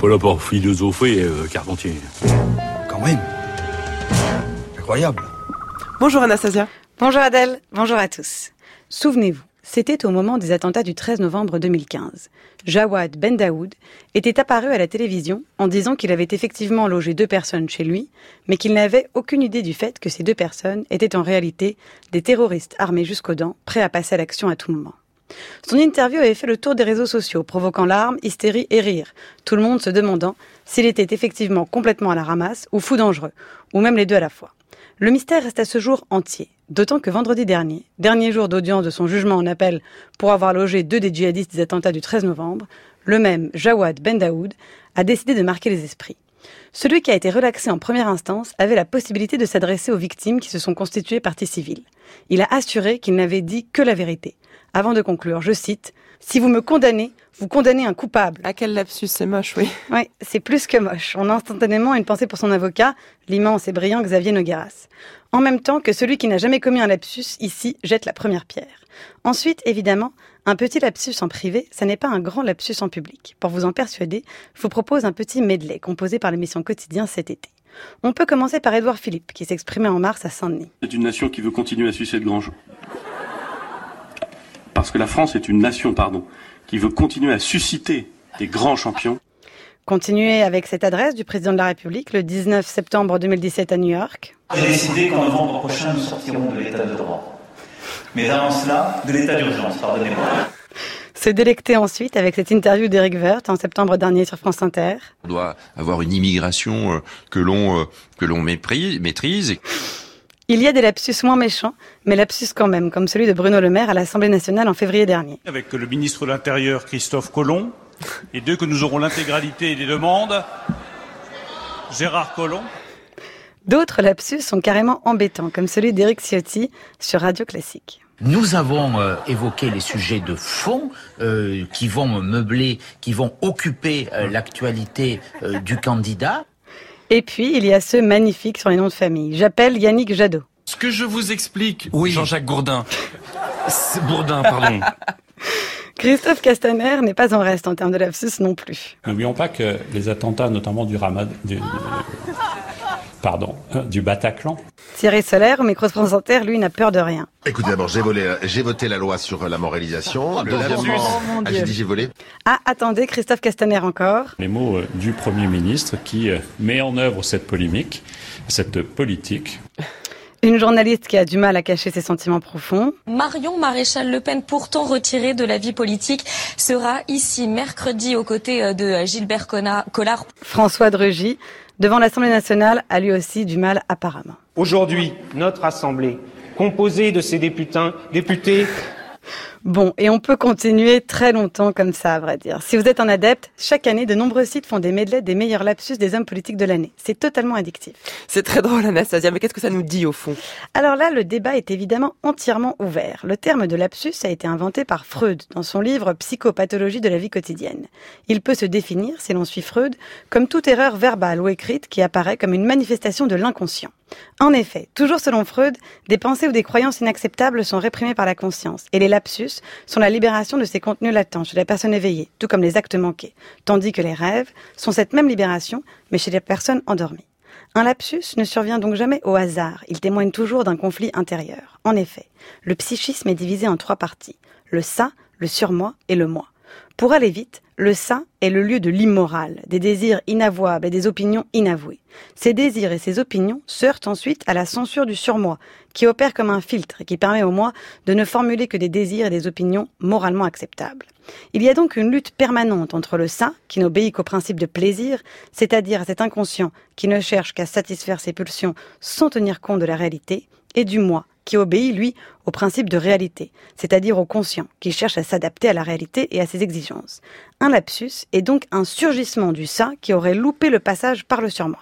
pas là pour philosopher, euh, Carpentier. Quand même. Incroyable. Bonjour Anastasia. Bonjour Adèle, bonjour à tous. Souvenez-vous, c'était au moment des attentats du 13 novembre 2015. Jawad Ben Daoud était apparu à la télévision en disant qu'il avait effectivement logé deux personnes chez lui, mais qu'il n'avait aucune idée du fait que ces deux personnes étaient en réalité des terroristes armés jusqu'aux dents, prêts à passer à l'action à tout moment. Son interview avait fait le tour des réseaux sociaux, provoquant larmes, hystérie et rire, tout le monde se demandant s'il était effectivement complètement à la ramasse ou fou dangereux, ou même les deux à la fois. Le mystère reste à ce jour entier, d'autant que vendredi dernier, dernier jour d'audience de son jugement en appel pour avoir logé deux des djihadistes des attentats du 13 novembre, le même Jawad Ben Daoud a décidé de marquer les esprits. Celui qui a été relaxé en première instance avait la possibilité de s'adresser aux victimes qui se sont constituées partie civile. Il a assuré qu'il n'avait dit que la vérité, avant de conclure, je cite, Si vous me condamnez, vous condamnez un coupable. À quel lapsus, c'est moche, oui. Oui, c'est plus que moche. On a instantanément une pensée pour son avocat, l'immense et brillant Xavier Nogueras. En même temps que celui qui n'a jamais commis un lapsus, ici, jette la première pierre. Ensuite, évidemment, un petit lapsus en privé, ça n'est pas un grand lapsus en public. Pour vous en persuader, je vous propose un petit medley composé par l'émission Quotidien cet été. On peut commencer par Édouard Philippe, qui s'exprimait en mars à Saint-Denis. C'est une nation qui veut continuer à sucer de grands jours. Parce que la France est une nation, pardon, qui veut continuer à susciter des grands champions. Continuer avec cette adresse du président de la République le 19 septembre 2017 à New York. J'ai décidé qu'en novembre prochain, nous sortirons de l'état de droit. Mais avant cela, de l'état d'urgence, pardonnez-moi. Se délecter ensuite avec cette interview d'Éric Woerth en septembre dernier sur France Inter. On doit avoir une immigration euh, que l'on euh, que l'on méprise- maîtrise. Il y a des lapsus moins méchants, mais lapsus quand même, comme celui de Bruno Le Maire à l'Assemblée nationale en février dernier. avec le ministre de l'Intérieur Christophe Colomb, et dès que nous aurons l'intégralité des demandes, Gérard Collomb. D'autres lapsus sont carrément embêtants, comme celui d'Éric Ciotti sur Radio Classique. Nous avons euh, évoqué les sujets de fond euh, qui vont meubler, qui vont occuper euh, l'actualité euh, du candidat. Et puis, il y a ceux magnifiques sur les noms de famille. J'appelle Yannick Jadot. Ce que je vous explique, Jean-Jacques Gourdin. Bourdin, pardon. Christophe Castaner n'est pas en reste en termes de lapsus non plus. N'oublions pas que les attentats, notamment du Ramad, du, pardon, euh, du Bataclan, Thierry Solaire, de France Inter, lui, n'a peur de rien. Écoutez, d'abord, j'ai volé, j'ai voté la loi sur la moralisation. Le Deuxièmement. Oh, ah, j'ai dit j'ai volé. Ah, attendez, Christophe Castaner encore. les mots euh, du Premier ministre qui euh, met en œuvre cette polémique, cette politique. Une journaliste qui a du mal à cacher ses sentiments profonds. Marion Maréchal Le Pen, pourtant retirée de la vie politique, sera ici mercredi aux côtés euh, de Gilbert Collard. François Drugy, devant l'Assemblée nationale, a lui aussi du mal apparemment. Aujourd'hui, notre Assemblée, composée de ces députés, députés Bon, et on peut continuer très longtemps comme ça, à vrai dire. Si vous êtes un adepte, chaque année, de nombreux sites font des medleys des meilleurs lapsus des hommes politiques de l'année. C'est totalement addictif. C'est très drôle, Anastasia, mais qu'est-ce que ça nous dit au fond? Alors là, le débat est évidemment entièrement ouvert. Le terme de lapsus a été inventé par Freud dans son livre Psychopathologie de la vie quotidienne. Il peut se définir, si l'on suit Freud, comme toute erreur verbale ou écrite qui apparaît comme une manifestation de l'inconscient. En effet, toujours selon Freud, des pensées ou des croyances inacceptables sont réprimées par la conscience, et les lapsus sont la libération de ces contenus latents chez la personne éveillée, tout comme les actes manqués, tandis que les rêves sont cette même libération, mais chez les personnes endormies. Un lapsus ne survient donc jamais au hasard, il témoigne toujours d'un conflit intérieur. En effet, le psychisme est divisé en trois parties, le ça, le surmoi et le moi. Pour aller vite, le ça est le lieu de l'immoral, des désirs inavouables et des opinions inavouées. Ces désirs et ces opinions se heurtent ensuite à la censure du surmoi, qui opère comme un filtre et qui permet au moi de ne formuler que des désirs et des opinions moralement acceptables. Il y a donc une lutte permanente entre le ça, qui n'obéit qu'au principe de plaisir, c'est-à-dire à cet inconscient qui ne cherche qu'à satisfaire ses pulsions sans tenir compte de la réalité, et du moi, qui obéit, lui, au principe de réalité, c'est-à-dire au conscient, qui cherche à s'adapter à la réalité et à ses exigences. Un lapsus est donc un surgissement du ça qui aurait loupé le passage par le surmoi.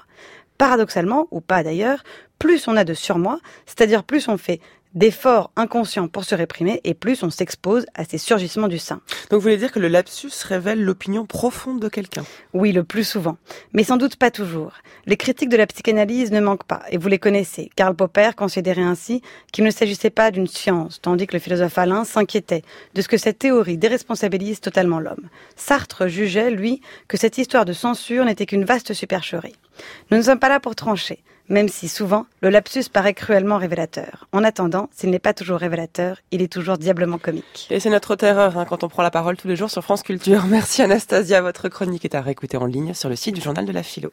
Paradoxalement, ou pas d'ailleurs, plus on a de surmoi, c'est-à-dire plus on fait d'efforts inconscients pour se réprimer et plus on s'expose à ces surgissements du sein. Donc vous voulez dire que le lapsus révèle l'opinion profonde de quelqu'un? Oui, le plus souvent. Mais sans doute pas toujours. Les critiques de la psychanalyse ne manquent pas, et vous les connaissez. Karl Popper considérait ainsi qu'il ne s'agissait pas d'une science, tandis que le philosophe Alain s'inquiétait de ce que cette théorie déresponsabilise totalement l'homme. Sartre jugeait, lui, que cette histoire de censure n'était qu'une vaste supercherie. Nous ne sommes pas là pour trancher, même si souvent le lapsus paraît cruellement révélateur. En attendant, s'il n'est pas toujours révélateur, il est toujours diablement comique. Et c'est notre terreur hein, quand on prend la parole tous les jours sur France Culture. Merci Anastasia, votre chronique est à réécouter en ligne sur le site du journal de la philo.